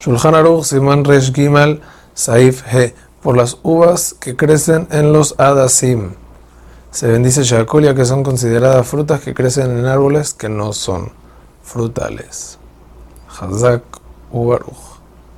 Shulchan Aruch Siman Resh Gimal Saif He por las uvas que crecen en los Adasim. Se bendice Shakulia que son consideradas frutas que crecen en árboles que no son frutales. Hazak Ubaruch.